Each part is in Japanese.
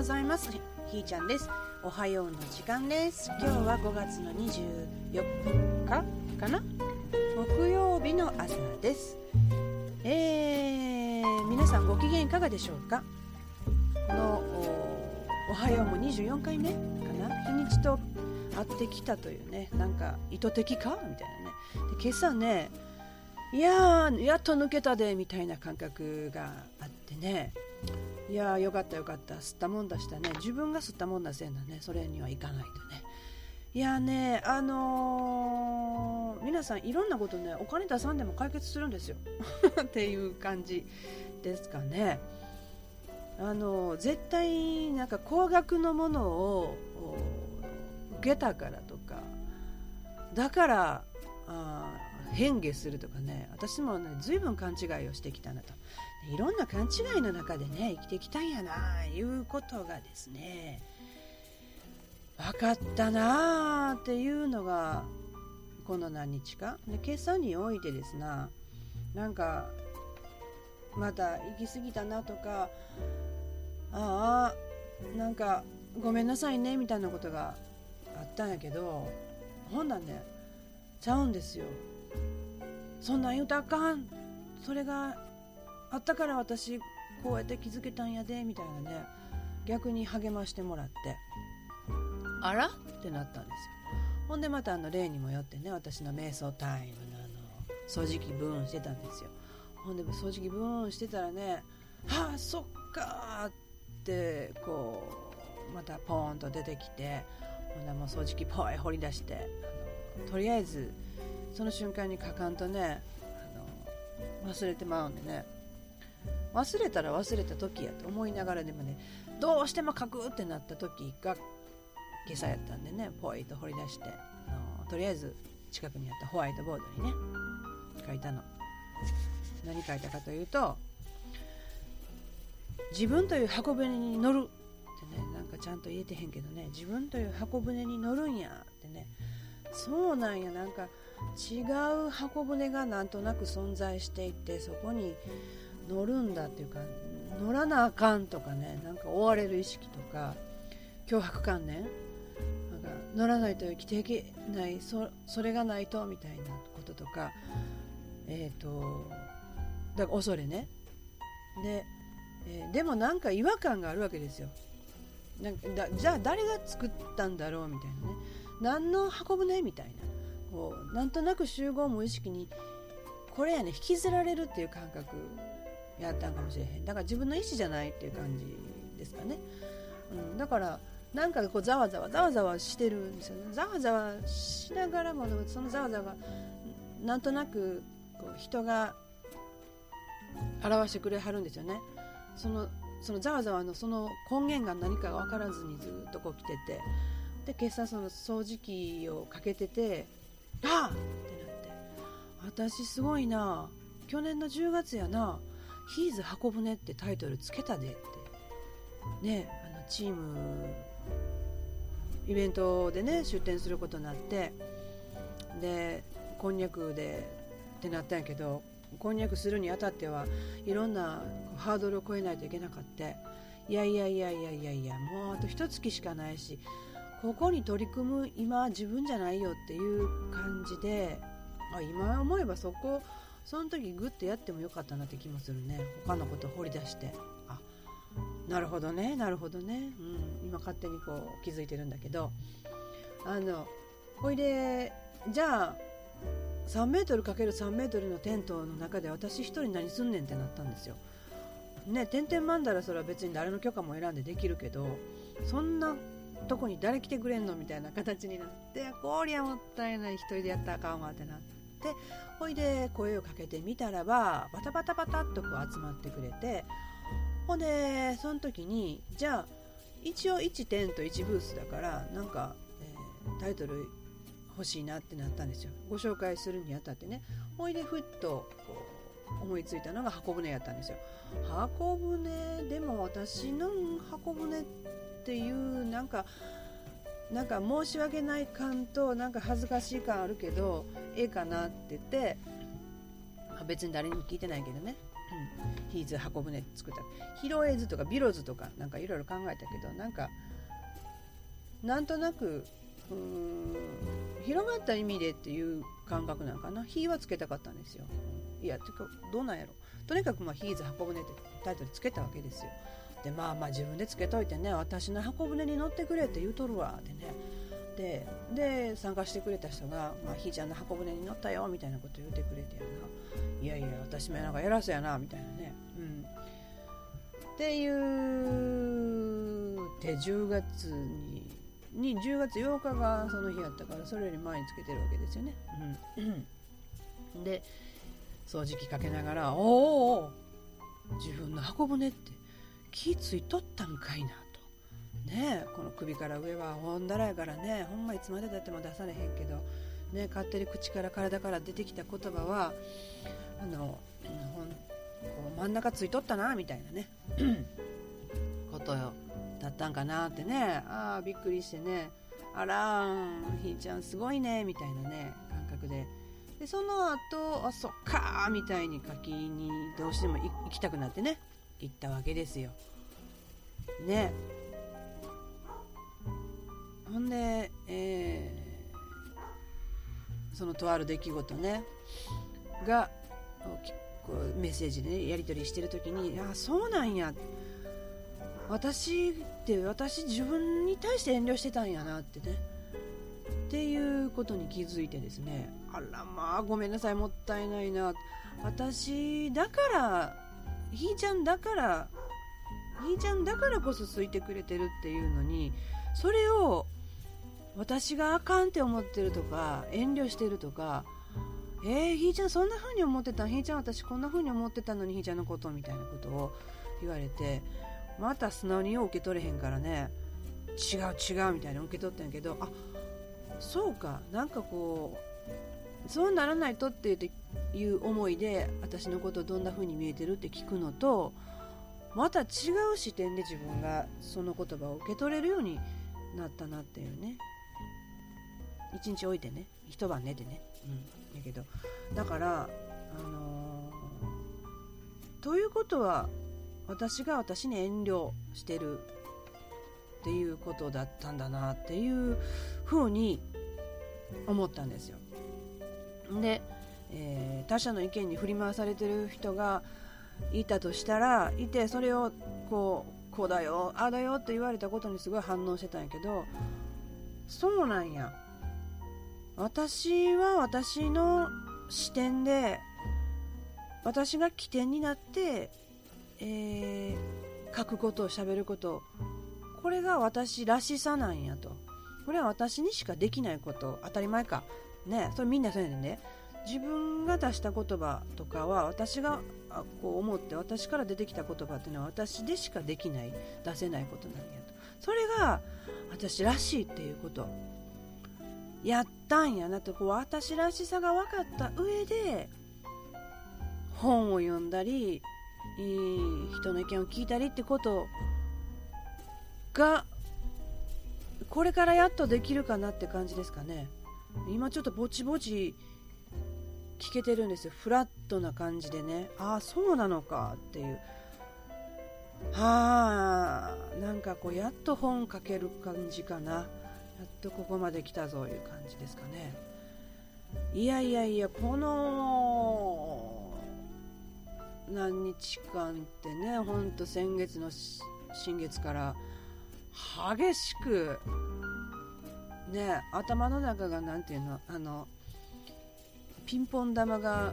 ございます。ひーちゃんです。おはようの時間です。今日は5月の24日かな？木曜日の朝です。えー、皆さんご機嫌いかがでしょうか？このおはようも24回目かな？日にちと会ってきたというねなんか意図的か？みたいなね。で今朝ねいやーやっと抜けたでみたいな感覚があってね。いやーよかったよかった。吸ったもんだしたね。自分が吸ったもんだせんだね。それにはいかないとね。いやねあのー、皆さんいろんなことねお金出さんでも解決するんですよ。っていう感じですかね。あのー、絶対なんか高額のものを受けたからとか。だからあ変化するとかね私もね随分勘違いをしてきたなと。いろんな勘違いの中でね生きてきたんやないうことがですね分かったなあっていうのがこの何日か。で今朝においてですななんかまた行き過ぎたなとかああなんかごめんなさいねみたいなことがあったんやけどほんなんねちゃうんですよ。そんなん言うたらあかん。それがあったから私こうやって気づけたんやでみたいなね。逆に励ましてもらって。あら？ってなったんですよ。ほんでまたあの例にもよってね私の瞑想タイムのあの掃除機ブーンしてたんですよ。ほんで掃除機ブーンしてたらねはあそっかってこうまたポーンと出てきてほんでもう掃除機ポイ掘り出してとりあえずその瞬間に書かんとねあの忘れてまうんでね。忘れたら忘れた時やと思いながらでもねどうしても書くってなった時が今朝やったんでねポイと掘り出してあのとりあえず近くにあったホワイトボードにね書いたの。何書いたかというと自分という箱舟に乗るってねなんかちゃんと言えてへんけどね自分という箱舟に乗るんやってねそうなんやなんか違う箱舟がなんとなく存在していてそこに乗るんだっていうか乗らなあかんとかねなんか追われる意識とか脅迫観念なんか乗らないと生きていけないそそれがないとみたいなこととかえっ、ー、とだから恐れね。で、えー、でもなんか違和感があるわけですよ。なんかだじゃあ誰が作ったんだろうみたいなね。何の箱舟みたいな。こうなんとなく集合無意識にこれやね引きずられるっていう感覚やったんかもしれへん。だから自分の意思じゃないっていう感じですかね、うん、だからなんかこうざわざわざわざわしてるんですよね。ざわざわしながらもそのざわざわなんとなくこう人が表してくれはるんですよねそのそのざわざわのその根源が何かが分からずにずっとこう来ててで今朝その掃除機をかけててあってなって。私すごいな去年の10月やな「ヒーズ箱舟」ってタイトルつけたでって。ねあのチームイベントでね出展することになって。でこんにゃくでってなったんやけどこんにゃくするにあたってはいろんなハードルを超えないといけなかった。いやいやいやいやいやいやもうあと一月しかないしここに取り組む今自分じゃないよっていう感じであ今思えばそこその時グッとやってもよかったなって気もするね。他のことを掘り出して。あなるほどねなるほどね、うん、今勝手にこう気づいてるんだけど。あのほいでじゃあ 3m×3 メートルのテントの中で私1人何すんねんってなったんですよ。ね、点々まんだらそれは別に誰の許可も選んでできるけどそんなとこに誰来てくれんのみたいな形になってこりゃもったいない1人でやったらあかんわってなってほいで声をかけてみたらばバタバタバタっとこう集まってくれてほんでその時にじゃあ一応1テント1ブースだからなんか、えー、タイトル欲しいなってなったんですよ。ご紹介するにあたってね。ほいでふっとこう思いついたのが箱舟やったんですよ。箱舟でも私の箱舟っていうなんかなんか申し訳ない感となんか恥ずかしい感あるけどええかなって言って別に誰にも聞いてないけどね、うん。ヒーズ箱舟作った。ヒロエズとかビロズとかなんかいろいろ考えたけどなんかなんとなくうーん広がった意味でっていう感覚なんかな「ヒー」はつけたかったんですよ。いやてかどうなんやろ。とにかくまあ「ヒーズ箱舟」ってタイトルつけたわけですよ。でまあまあ自分でつけといてね私の箱舟に乗ってくれって言うとるわってね。でで参加してくれた人が、まあ、ひーちゃんの箱舟に乗ったよみたいなこと言ってくれてやな。いやいや私もなんか偉そうやなみたいなね、うん、っていうで10月にに10月8日がその日やったからそれより前につけてるわけですよね、うん、で掃除機かけながら「おお自分の箱舟って気ついとったんかいな」と。ねこの首から上はほんだらやからねほんまいつまでたっても出されへんけどね勝手に口から体から出てきた言葉はあの、うん、ほんこう真ん中ついとったなみたいなね。ことよだったんかなってね。ああびっくりしてね。あらひーちゃんすごいね。みたいなね感覚で。でその後あそっかみたいに柿にどうしても行きたくなってね。行ったわけですよ。ね。ほんで、えー、そのとある出来事ね。がこうメッセージで、ね、やり取りしてる時に「あそうなんや」私って私自分に対して遠慮してたんやなってね。っていうことに気づいてですね。あらまあごめんなさいもったいないな。私だからひーちゃんだからひーちゃんだからこそ好いてくれてるっていうのにそれを私があかんって思ってるとか遠慮してるとかえー、ひーちゃんそんな風に思ってたひーちゃん私こんな風に思ってたのにひーちゃんのことみたいなことを言われてまた素直によう受け取れへんからね。違う違うみたいな受け取ったんやけどあそうか。なんかこうそうならないとっていう思いで私のことどんな風に見えてるって聞くのとまた違う視点で自分がその言葉を受け取れるようになったなっていうね。一日置いてね。一晩寝てね。うん。やけど。だからあのー、ということは私が私に遠慮してるっていうことだったんだなっていうふうに思ったんですよ。で、えー、他者の意見に振り回されてる人がいたとしたらいてそれをこうこうだよああだよって言われたことにすごい反応してたんやけどそうなんや私は私の視点で私が起点になってえー、書くことをしゃべること。これが私らしさなんやと。これは私にしかできないこと。当たり前か。ねそれみんなそうやねんね自分が出した言葉とかは私がこう思って私から出てきた言葉っていうのは私でしかできない出せないことなんやと。それが私らしいっていうこと。やったんやなと。こう私らしさが分かった上で本を読んだりえー、人の意見を聞いたりってことがこれからやっとできるかなって感じですかね。今ちょっとぼちぼち聞けてるんですよ。フラットな感じでね。ああそうなのかっていう。はあなんかこうやっと本書ける感じかな。やっとここまで来たぞいう感じですかね。いやいやいやこの何日間ってねほんと先月の新月から激しくね頭の中が何ていうのあのピンポン玉が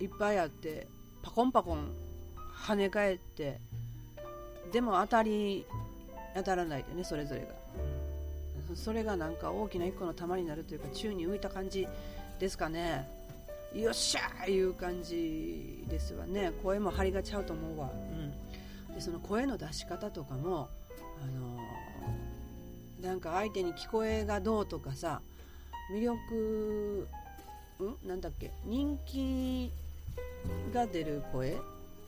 いっぱいあってパコンパコン跳ね返ってでも当たり当たらないでねそれぞれが。それがなんか大きな1個の玉になるというか宙に浮いた感じですかね。よっしゃーいう感じですわね。声も張りがちゃうと思うわ、うん、でその声の出し方とかもあのー、なんか相手に聞こえがどうとかさ魅力ん？なんだっけ？人気が出る声や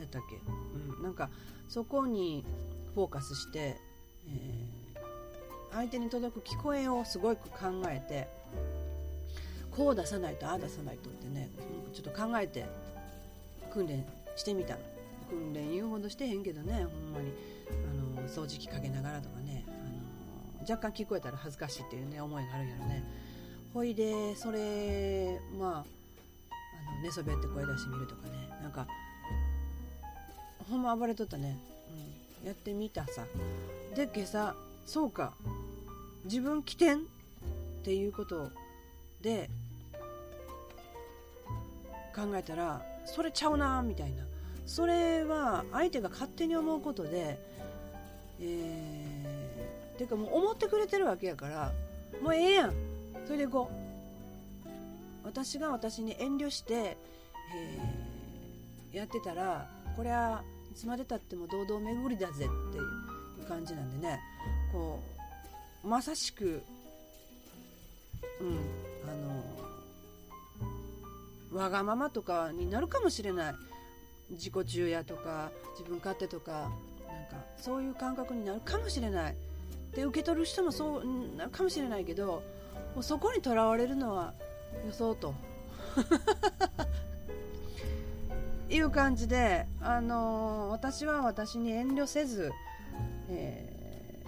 ったっけ、うん、なんかそこにフォーカスして、えー、相手に届く聞こえをすごく考えてこう出さないとああ出さないとってねちょっと考えて訓練してみた。の訓練言うほどしてへんけどねほんまに。あの掃除機かけながらとかねあの若干聞こえたら恥ずかしいっていうね思いがあるんやろね。ほいでそれまああの寝そべって声出してみるとかね。なんかほんま暴れとったね、うん、やってみたさ。で今朝そうか自分起点っていうことで考えたらそれちゃうなみたいな。それは相手が勝手に思うことでえー、ていうかもう思ってくれてるわけやからもうええやん。それでいこう。私が私に遠慮して、えー、やってたらこれはいつまでたっても堂々巡りだぜっていう感じなんでね。こうまさしくうんあのわがままとかになるかもしれない。自己中やとか自分勝手とかなんかそういう感覚になるかもしれない。で受け取る人もそうなるかもしれないけどもうそこにとらわれるのは予想と。いう感じで、あのー、私は私に遠慮せず、え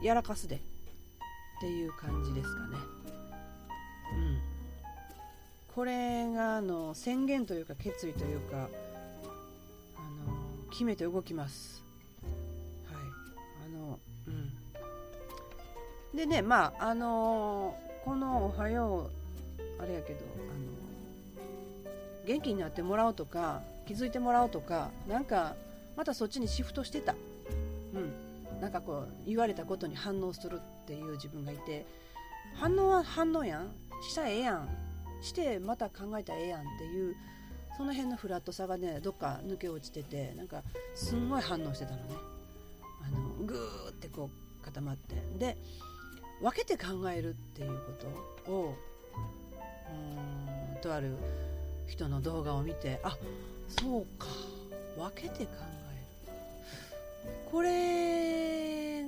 ー、やらかすで。っていう感じですかね。これがあの宣言というか決意というかあの決めて動きます。はい。あのうん、でねまああのこの「おはよう」あれやけどあの元気になってもらおうとか気づいてもらおうとかなんかまたそっちにシフトしてた、うん、なんかこう言われたことに反応するっていう自分がいて反応は反応やん。したらええやん。してまた考えたらええやんっていうその辺のフラットさがねどっか抜け落ちててなんかすんごい反応してたのね。あのグーってこう固まって。で分けて考えるっていうことをうんとある人の動画を見てあそうか。分けて考える。これ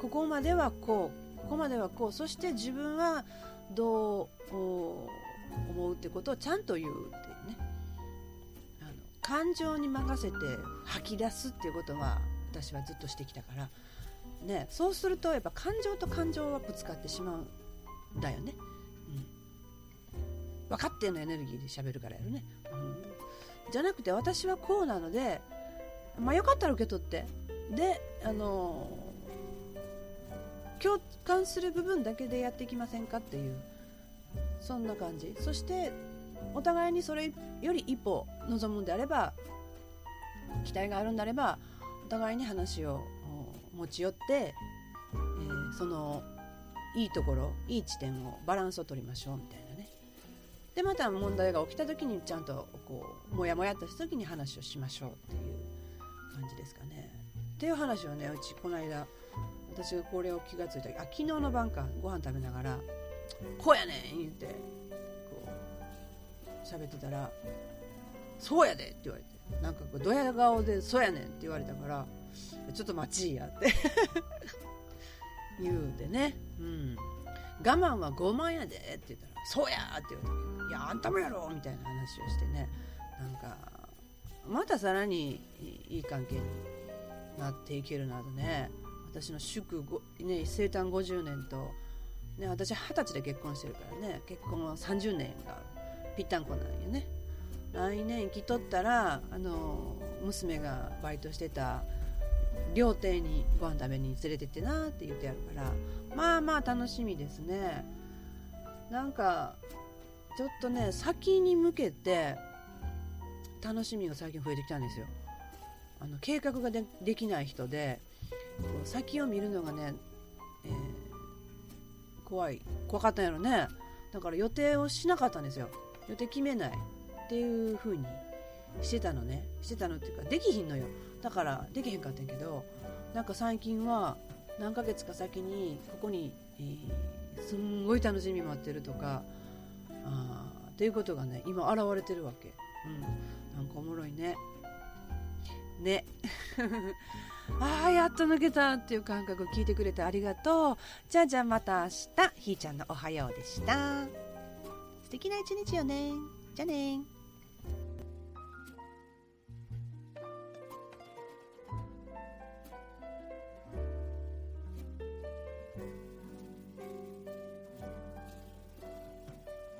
ここまではこうここまではこう。そして自分はどう思うってことをちゃんと言うっていうね。あの感情に任せて吐き出すっていうことは私はずっとしてきたから、ね、そうするとやっぱ感情と感情はぶつかってしまうんだよね、うん、分かってんのエネルギーで喋るからやるね、うん、じゃなくて私はこうなのでまあよかったら受け取って。であの共感する部分だけでやっていきませんかっていうそんな感じ。そしてお互いにそれより一歩望むんであれば期待があるんであればお互いに話を持ち寄って、えー、そのいいところいい地点をバランスを取りましょうみたいなね。でまた問題が起きた時にちゃんとこうモヤモヤとした時に話をしましょうっていう感じですかね。っていう話をねうちこの間私がこれを気が付いたあ昨日の晩かご飯食べながらこうやねん言うてこう喋ってたら「そうやで」って言われて。なんかこうドヤ顔で「そうやねん」って言われたから「ちょっと待ちいや」って。言うてね、うん、我慢は傲慢やでって言ったら「そうや!」って言われて「いやあんたもやろ!」みたいな話をしてね。なんかまたさらにいい関係になっていけるなどね私の祝、ね、生誕50年とね、私二十歳で結婚してるからね結婚は30年がぴったんこなんよね。来年生きとったらあの娘がバイトしてた料亭にご飯食べに連れてってなって言ってやるからまあまあ楽しみですね。なんかちょっとね先に向けて楽しみが最近増えてきたんですよ。あの計画ができない人で先を見るのがね、えー怖い怖かったんやろね。だから予定をしなかったんですよ。予定決めないっていう風にしてたのね。してたのっていうかできひんのよ。だからできへんかったんやけどなんか最近は何ヶ月か先にここに、えー、すんごい楽しみ待ってるとかあっていうことがね今現れてるわけ。うん。なんかおもろいね。ね。ああやっと抜けたっていう感覚を聞いてくれてありがとう。じゃあじゃあまた明日ひーちゃんのおはようでした。素敵な一日よね。じゃあね。